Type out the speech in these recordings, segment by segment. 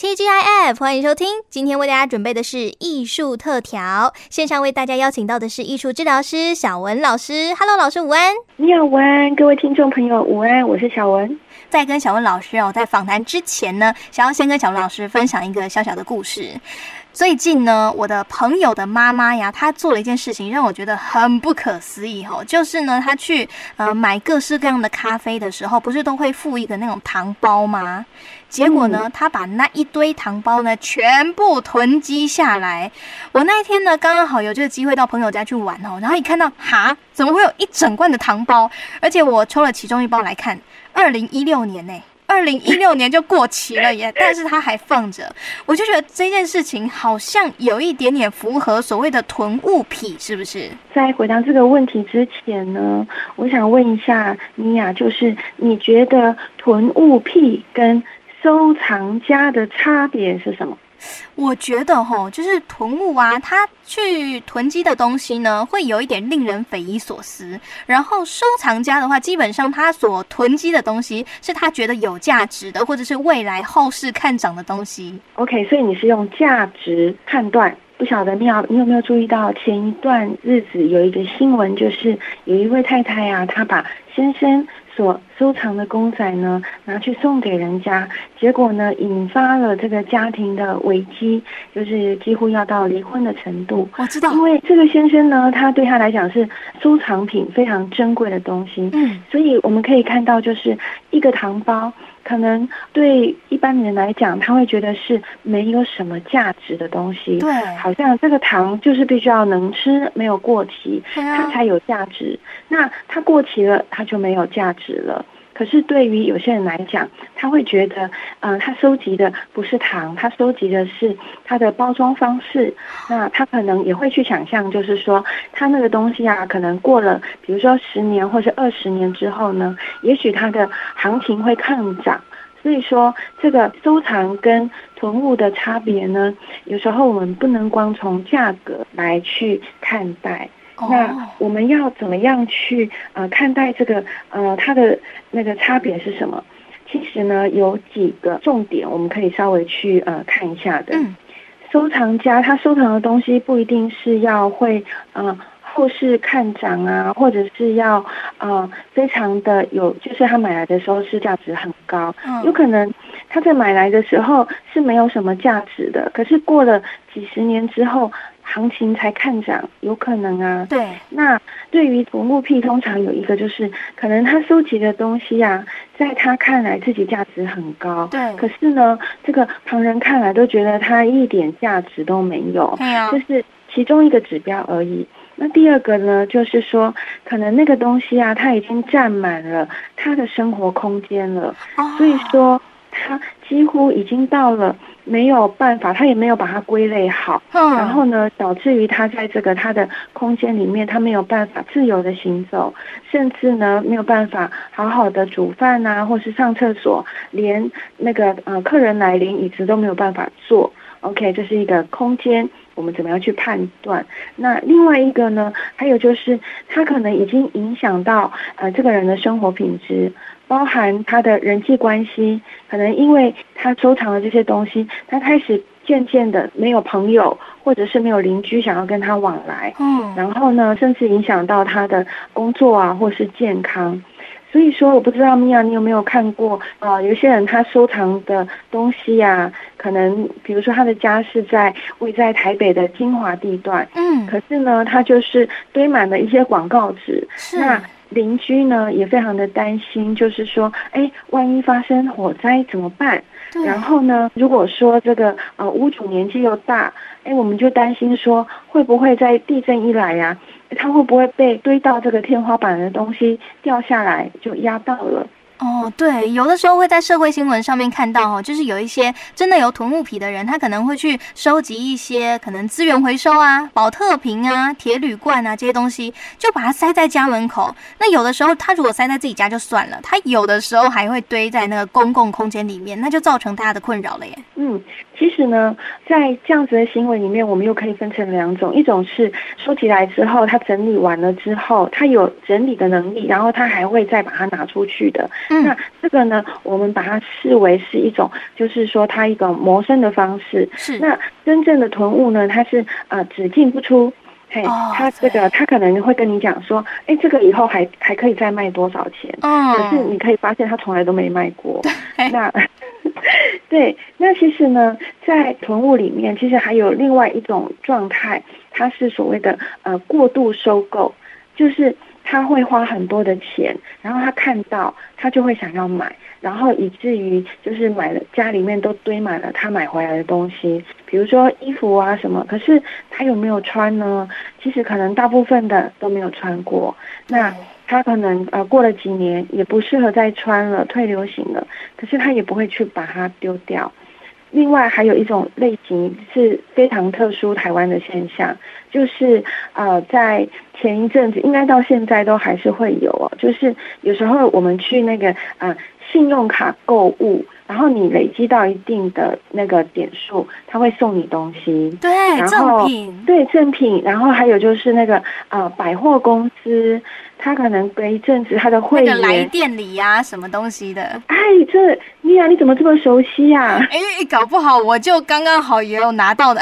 TGIF，欢迎收听。今天为大家准备的是艺术特调，线上为大家邀请到的是艺术治疗师小文老师。Hello，老师午安。你好，午安，各位听众朋友午安，我是小文。在跟小文老师哦，在访谈之前呢，想要先跟小文老师分享一个小小的故事。最近呢，我的朋友的妈妈呀，她做了一件事情，让我觉得很不可思议哦。就是呢，她去呃买各式各样的咖啡的时候，不是都会附一个那种糖包吗？结果呢，他把那一堆糖包呢全部囤积下来。我那一天呢，刚刚好有这个机会到朋友家去玩哦，然后一看到，哈，怎么会有一整罐的糖包？而且我抽了其中一包来看，二零一六年呢。二零一六年就过期了耶，但是它还放着，我就觉得这件事情好像有一点点符合所谓的囤物癖，是不是？在回答这个问题之前呢，我想问一下尼娅，就是你觉得囤物癖跟收藏家的差别是什么？我觉得吼，就是囤物啊，他去囤积的东西呢，会有一点令人匪夷所思。然后收藏家的话，基本上他所囤积的东西是他觉得有价值的，或者是未来后市看涨的东西。OK，所以你是用价值判断。不晓得你有你有没有注意到前一段日子有一个新闻，就是有一位太太啊，她把先生所收藏的公仔呢拿去送给人家，结果呢引发了这个家庭的危机，就是几乎要到离婚的程度。我知道，因为这个先生呢，他对他来讲是收藏品非常珍贵的东西，嗯，所以我们可以看到就是一个糖包。可能对一般人来讲，他会觉得是没有什么价值的东西。对，好像这个糖就是必须要能吃，没有过期，它才有价值。那它过期了，它就没有价值了。可是对于有些人来讲，他会觉得，嗯、他收集的不是糖，他收集的是它的包装方式。那他可能也会去想象，就是说，他那个东西啊，可能过了，比如说十年或者二十年之后呢，也许它的行情会看涨。所以说，这个收藏跟囤物的差别呢，有时候我们不能光从价格来去看待。那我们要怎么样去呃看待这个呃它的那个差别是什么？其实呢，有几个重点我们可以稍微去呃看一下的。嗯，收藏家他收藏的东西不一定是要会呃后市看涨啊，或者是要呃非常的有，就是他买来的时候是价值很高。嗯，有可能他在买来的时候是没有什么价值的，可是过了几十年之后。行情才看涨，有可能啊。对。那对于囤物癖，通常有一个就是，可能他收集的东西啊，在他看来自己价值很高。对。可是呢，这个旁人看来都觉得他一点价值都没有。对啊。就是其中一个指标而已。那第二个呢，就是说，可能那个东西啊，他已经占满了他的生活空间了。哦。所以说，他几乎已经到了。没有办法，他也没有把它归类好，嗯，然后呢，导致于他在这个他的空间里面，他没有办法自由的行走，甚至呢没有办法好好的煮饭啊，或是上厕所，连那个呃客人来临椅子都没有办法坐。OK，这是一个空间，我们怎么样去判断？那另外一个呢，还有就是他可能已经影响到呃这个人的生活品质。包含他的人际关系，可能因为他收藏了这些东西，他开始渐渐的没有朋友，或者是没有邻居想要跟他往来。嗯，然后呢，甚至影响到他的工作啊，或是健康。所以说，我不知道米娅，你有没有看过啊、呃？有些人他收藏的东西呀、啊，可能比如说他的家是在位在台北的精华地段，嗯，可是呢，他就是堆满了一些广告纸。是。那邻居呢也非常的担心，就是说，哎，万一发生火灾怎么办？然后呢，如果说这个呃屋主年纪又大，哎，我们就担心说，会不会在地震一来呀，他会不会被堆到这个天花板的东西掉下来就压到了？哦，对，有的时候会在社会新闻上面看到哦，就是有一些真的有囤木皮的人，他可能会去收集一些可能资源回收啊、保特瓶啊、铁铝罐啊这些东西，就把它塞在家门口。那有的时候他如果塞在自己家就算了，他有的时候还会堆在那个公共空间里面，那就造成大家的困扰了耶。嗯，其实呢，在这样子的行为里面，我们又可以分成两种，一种是收集来之后，他整理完了之后，他有整理的能力，然后他还会再把它拿出去的。嗯、那这个呢，我们把它视为是一种，就是说它一个谋生的方式。是。那真正的囤物呢，它是呃只进不出。嘿，他这个他可能会跟你讲说，哎，这个以后还还可以再卖多少钱？嗯，可是你可以发现他从来都没卖过。那 对，那其实呢，在囤物里面，其实还有另外一种状态，它是所谓的呃过度收购，就是。他会花很多的钱，然后他看到他就会想要买，然后以至于就是买了家里面都堆满了他买回来的东西，比如说衣服啊什么，可是他有没有穿呢？其实可能大部分的都没有穿过，那他可能呃过了几年也不适合再穿了，退流行了，可是他也不会去把它丢掉。另外还有一种类型是非常特殊台湾的现象，就是呃在前一阵子，应该到现在都还是会有哦，就是有时候我们去那个啊、信用卡购物，然后你累积到一定的那个点数，他会送你东西，对，然后赠品，对赠品，然后还有就是那个呃百货公司。他可能隔一阵子，他的会员来店里呀、啊，什么东西的？哎，这妮娅，你怎么这么熟悉呀、啊？哎，搞不好我就刚刚好也有拿到的。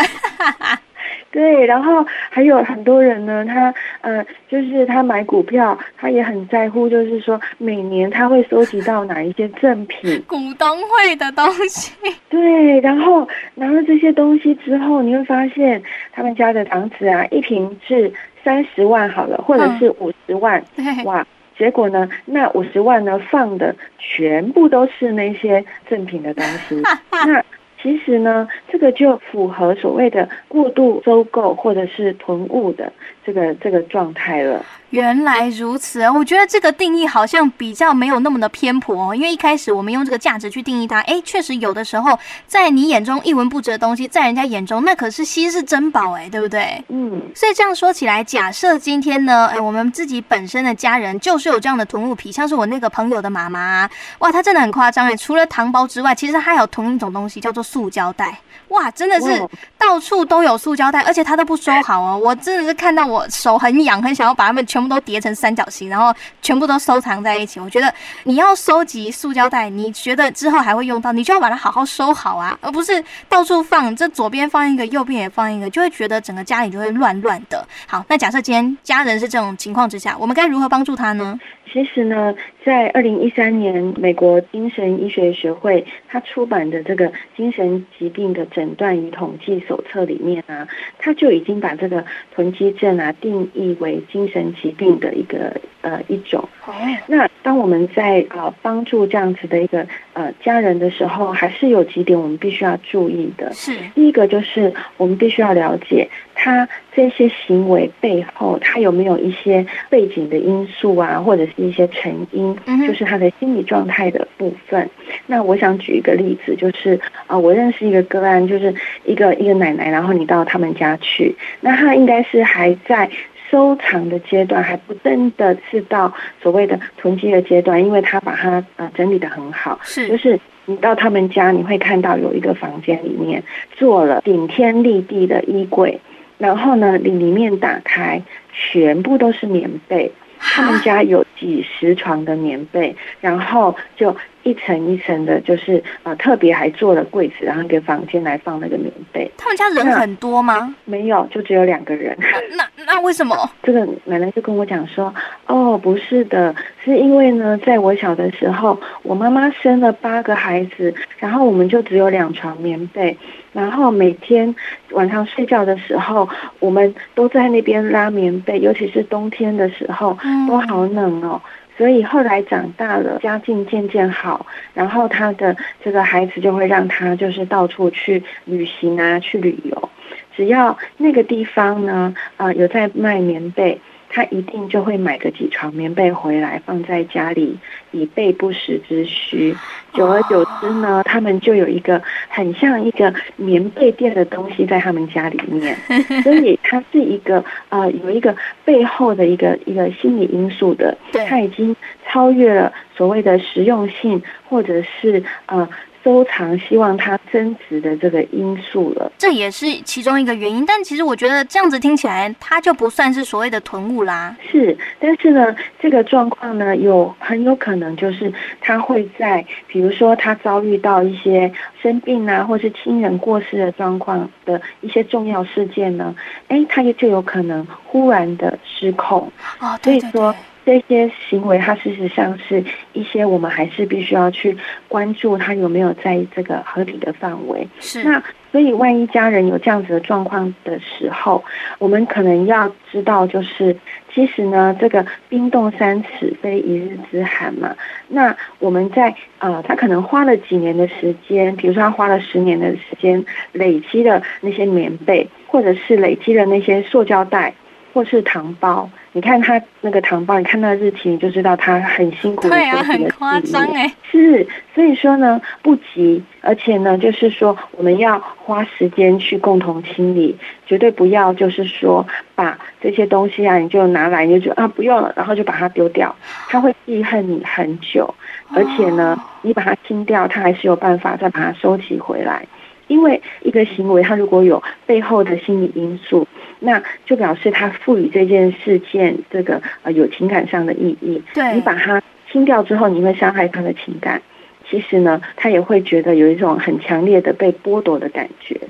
对，然后还有很多人呢，他呃，就是他买股票，他也很在乎，就是说每年他会收集到哪一些赠品，股东会的东西。对，然后拿了这些东西之后，你会发现他们家的房子啊，一平是。三十万好了，或者是五十万，嗯，哇！结果呢，那五十万呢，放的全部都是那些赠品的东西，那。其实呢，这个就符合所谓的过度收购或者是囤物的这个这个状态了。原来如此，我觉得这个定义好像比较没有那么的偏颇哦。因为一开始我们用这个价值去定义它，哎，确实有的时候在你眼中一文不值的东西，在人家眼中那可是稀世珍宝，哎，对不对？嗯。所以这样说起来，假设今天呢，哎，我们自己本身的家人就是有这样的囤物癖，像是我那个朋友的妈妈，哇，她真的很夸张哎，除了糖包之外，其实她还有同一种东西叫做。塑胶袋，哇，真的是到处都有塑胶袋，而且她都不收好哦。我真的是看到我手很痒，很想要把它们全全部都叠成三角形，然后全部都收藏在一起。我觉得你要收集塑胶袋，你觉得之后还会用到，你就要把它好好收好啊，而不是到处放。这左边放一个，右边也放一个，就会觉得整个家里就会乱乱的。好，那假设今天家人是这种情况之下，我们该如何帮助他呢？其实呢，在二零一三年，美国精神医学学会他出版的这个精神疾病的诊断与统计手册里面啊，他就已经把这个囤积症啊定义为精神疾病的一个呃一种。哦。那当我们在呃帮助这样子的一个呃家人的时候，还是有几点我们必须要注意的。是。第一个就是我们必须要了解他这些行为背后，他有没有一些背景的因素啊，或者是。一些成因，就是他的心理状态的部分。那我想举一个例子，就是啊、呃，我认识一个个案，就是一个一个奶奶，然后你到他们家去，那他应该是还在收藏的阶段，还不真的是到所谓的囤积的阶段，因为他把它呃整理得很好。是，就是你到他们家，你会看到有一个房间里面做了顶天立地的衣柜，然后呢，里里面打开，全部都是棉被。他们家有几十床的棉被，然后就一层一层的，就是呃，特别还做了柜子，然后一个房间来放那个棉被。他们家人很多吗？没有，就只有两个人。那那为什么？这个奶奶就跟我讲说，哦，不是的，是因为呢，在我小的时候，我妈妈生了八个孩子，然后我们就只有两床棉被。然后每天晚上睡觉的时候，我们都在那边拉棉被，尤其是冬天的时候，都好冷哦。所以后来长大了，家境渐渐好，然后他的这个孩子就会让他就是到处去旅行啊，去旅游。只要那个地方呢，呃，有在卖棉被。他一定就会买个几床棉被回来放在家里，以备不时之需。久而久之呢，他们就有一个很像一个棉被垫的东西在他们家里面。所以它是一个呃，有一个背后的一个一个心理因素的。它已经超越了所谓的实用性，或者是呃。收藏，希望它增值的这个因素了。这也是其中一个原因。但其实我觉得这样子听起来，它就不算是所谓的囤物啦。是，但是呢，这个状况呢，有很有可能就是它会在，比如说他遭遇到一些生病啊，或是亲人过世的状况的一些重要事件呢，哎，它也就有可能忽然的失控。哦，所以说。这些行为，它事实上是一些我们还是必须要去关注，它有没有在这个合理的范围。是。那所以，万一家人有这样子的状况的时候，我们可能要知道，就是其实呢，这个冰冻三尺非一日之寒嘛。那我们在呃，他可能花了几年的时间，比如说他花了十年的时间，累积了那些棉被，或者是累积了那些塑胶袋。或是糖包，你看他那个糖包，你看那个日期，你就知道他很辛苦的。对啊，很夸张哎。是，所以说呢，不急，而且呢，就是说我们要花时间去共同清理，绝对不要就是说把这些东西啊，你就拿来你就觉得啊不用了，然后就把它丢掉，他会记恨你很久，而且呢，你把它清掉，他还是有办法再把它收集回来。因为一个行为，它如果有背后的心理因素，那就表示他赋予这件事件这个呃有情感上的意义。对，你把它清掉之后，你会伤害他的情感。其实呢，他也会觉得有一种很强烈的被剥夺的感觉。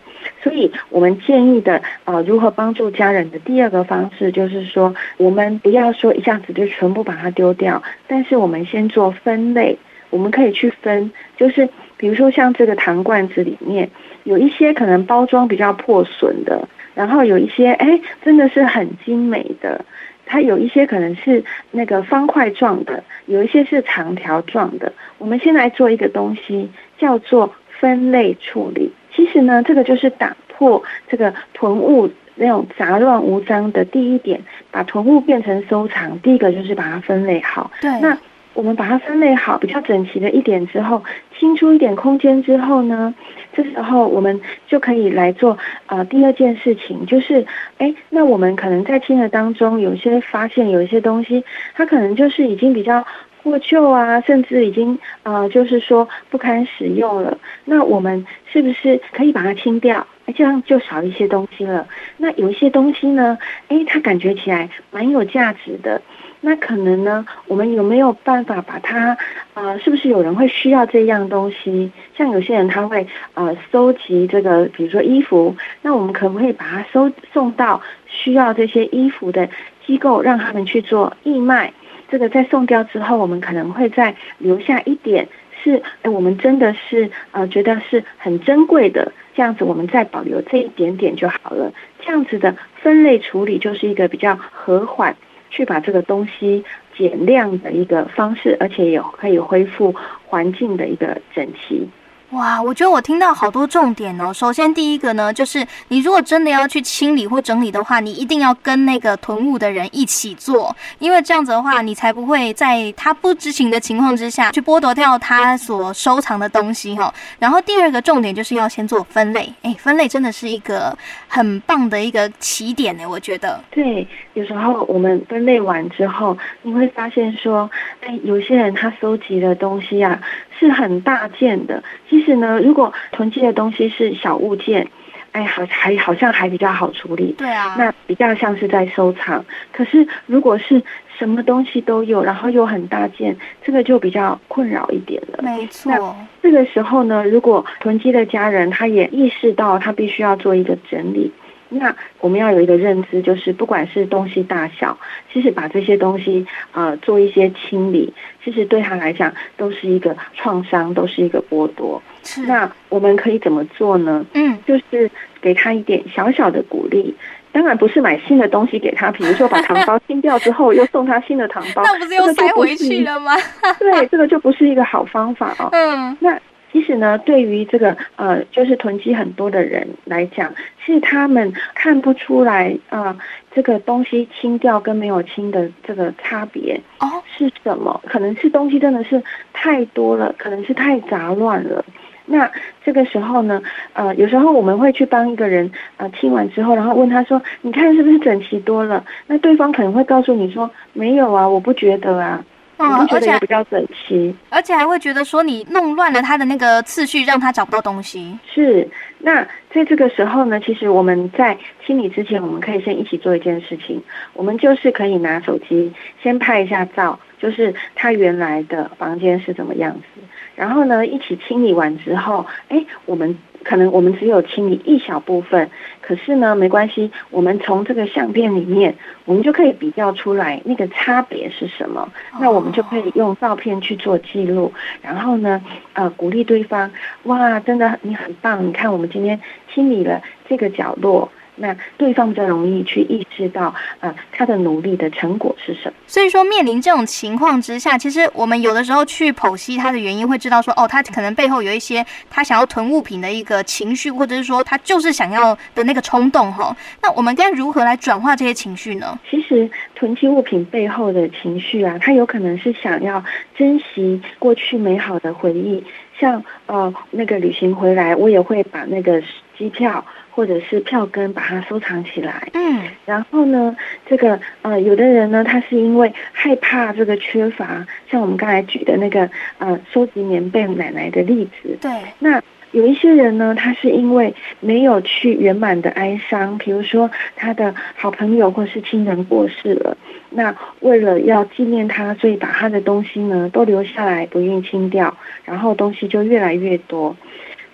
所以我们建议的呃，如何帮助家人的第二个方式，就是说，我们不要说一下子就全部把它丢掉，但是我们先做分类。我们可以去分，就是比如说像这个糖罐子里面。有一些可能包装比较破损的，然后有一些哎，真的是很精美的。它有一些可能是那个方块状的，有一些是长条状的。我们先来做一个东西，叫做分类处理。其实呢，这个就是打破这个囤物那种杂乱无章的第一点，把囤物变成收藏。第一个就是把它分类好。对。那我们把它分类好，比较整齐的一点之后，清出一点空间之后呢，这时候我们就可以来做啊、呃、第二件事情，就是哎，那我们可能在清的当中，有些发现有一些东西，它可能就是已经比较过旧啊，甚至已经、呃，就是说不堪使用了。那我们是不是可以把它清掉？这样就少一些东西了。那有一些东西呢，哎，它感觉起来蛮有价值的。那可能呢，我们有没有办法把它，呃，是不是有人会需要这样东西？像有些人他会呃收集这个，比如说衣服，那我们可不可以把它收送到需要这些衣服的机构，让他们去做义卖？这个在送掉之后，我们可能会再留下一点，是哎，我们真的是呃觉得是很珍贵的，这样子我们再保留这一点点就好了。这样子的分类处理就是一个比较和缓。去把这个东西减量的一个方式，而且也可以恢复环境的一个整齐。哇，我觉得我听到好多重点哦。首先，第一个呢，就是你如果真的要去清理或整理的话，你一定要跟那个囤物的人一起做，因为这样子的话，你才不会在他不知情的情况之下去剥夺掉他所收藏的东西哈。然后，第二个重点就是要先做分类，哎，分类真的是一个很棒的一个起点呢，我觉得。对，有时候我们分类完之后，你会发现说，哎，有些人他收集的东西啊。是很大件的。实呢，如果囤积的东西是小物件，哎，好还好像还比较好处理。对啊，那比较像是在收藏。可是如果是什么东西都有，然后又很大件，这个就比较困扰一点了。没错。那这个时候呢，如果囤积的家人他也意识到他必须要做一个整理。那我们要有一个认知，就是不管是东西大小，其实把这些东西呃做一些清理，其实对他来讲都是一个创伤，都是一个剥夺。是。那我们可以怎么做呢？嗯，就是给他一点小小的鼓励。当然不是买新的东西给他，比如说把糖包清掉之后又送他新的糖包，那不是又塞回去了吗？对，这个就不是一个好方法哦。嗯，那。其实呢，对于这个呃，就是囤积很多的人来讲，是他们看不出来啊、呃，这个东西清掉跟没有清的这个差别哦是什么？可能是东西真的是太多了，可能是太杂乱了。那这个时候呢，呃，有时候我们会去帮一个人呃清完之后，然后问他说：“你看是不是整齐多了？”那对方可能会告诉你说：“没有啊，我不觉得啊。”嗯，觉得也比较整齐，而且还会觉得说你弄乱了他的那个次序，让他找不到东西。是，那在这个时候呢，其实我们在清理之前，我们可以先一起做一件事情，我们就是可以拿手机先拍一下照，就是他原来的房间是怎么样子，然后呢，一起清理完之后，哎，我们。可能我们只有清理一小部分，可是呢，没关系，我们从这个相片里面，我们就可以比较出来那个差别是什么。那我们就可以用照片去做记录，然后呢，呃，鼓励对方，哇，真的你很棒，你看我们今天清理了这个角落。那对方比较容易去意识到，呃，他的努力的成果是什么？所以说，面临这种情况之下，其实我们有的时候去剖析他的原因，会知道说，哦，他可能背后有一些他想要囤物品的一个情绪，或者是说他就是想要的那个冲动哈。那我们该如何来转化这些情绪呢？其实囤积物品背后的情绪啊，他有可能是想要珍惜过去美好的回忆，像呃那个旅行回来，我也会把那个机票。或者是票根，把它收藏起来。嗯，然后呢，这个呃，有的人呢，他是因为害怕这个缺乏，像我们刚才举的那个呃，收集棉被奶奶的例子。对。那有一些人呢，他是因为没有去圆满的哀伤，比如说他的好朋友或是亲人过世了，那为了要纪念他，所以把他的东西呢都留下来，不愿意清掉，然后东西就越来越多。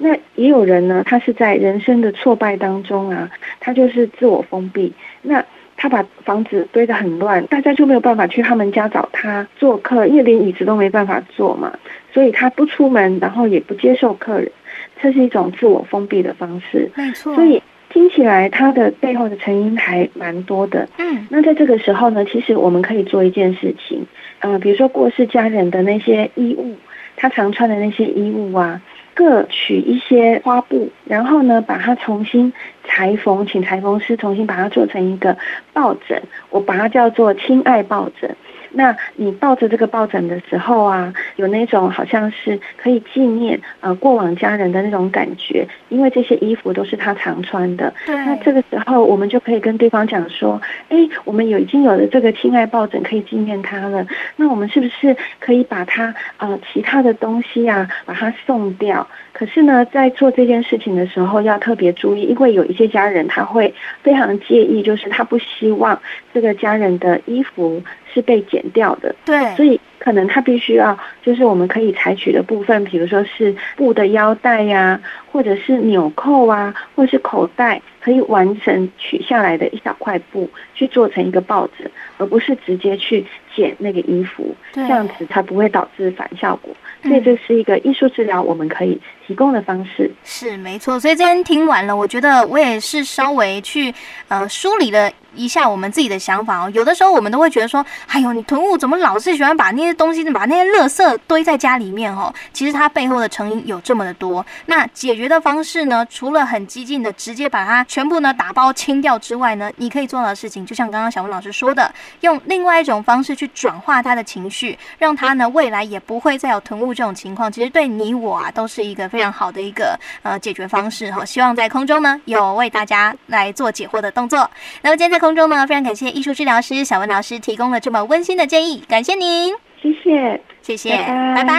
那也有人呢，他是在人生的挫败当中啊，他就是自我封闭。那他把房子堆得很乱，大家就没有办法去他们家找他做客，因为连椅子都没办法坐嘛。所以他不出门，然后也不接受客人，这是一种自我封闭的方式。没错。所以听起来他的背后的成因还蛮多的。嗯。那在这个时候呢，其实我们可以做一件事情，呃，比如说过世家人的那些衣物，他常穿的那些衣物啊。各取一些花布，然后呢，把它重新裁缝，请裁缝师重新把它做成一个抱枕，我把它叫做“亲爱抱枕”。那你抱着这个抱枕的时候啊，有那种好像是可以纪念呃过往家人的那种感觉，因为这些衣服都是他常穿的。对。那这个时候，我们就可以跟对方讲说，哎，我们有已经有了这个亲爱抱枕可以纪念他了，那我们是不是可以把他呃其他的东西啊把它送掉？可是呢，在做这件事情的时候要特别注意，因为有一些家人他会非常介意，就是他不希望这个家人的衣服。是被剪掉的，对，所以可能他必须要，就是我们可以采取的部分，比如说是布的腰带呀，或者是纽扣啊，或者是口袋，可以完成取下来的一小块布去做成一个报纸，而不是直接去剪那个衣服，这样子才不会导致反效果。所以这是一个艺术治疗我们可以提供的方式。是没错。所以今天听完了，我觉得我也是稍微去呃梳理了。一下我们自己的想法哦，有的时候我们都会觉得说，哎呦，你囤物怎么老是喜欢把那些东西、把那些垃圾堆在家里面哦？其实它背后的成因有这么的多。那解决的方式呢，除了很激进的直接把它全部呢打包清掉之外呢，你可以做到的事情，就像刚刚小文老师说的，用另外一种方式去转化他的情绪，让他呢未来也不会再有囤物这种情况。其实对你我啊都是一个非常好的一个呃解决方式哈。希望在空中呢有为大家来做解惑的动作。那么今天在空中呢，非常感谢艺术治疗师小文老师提供了这么温馨的建议，感谢您，谢谢，谢谢，拜拜。拜拜。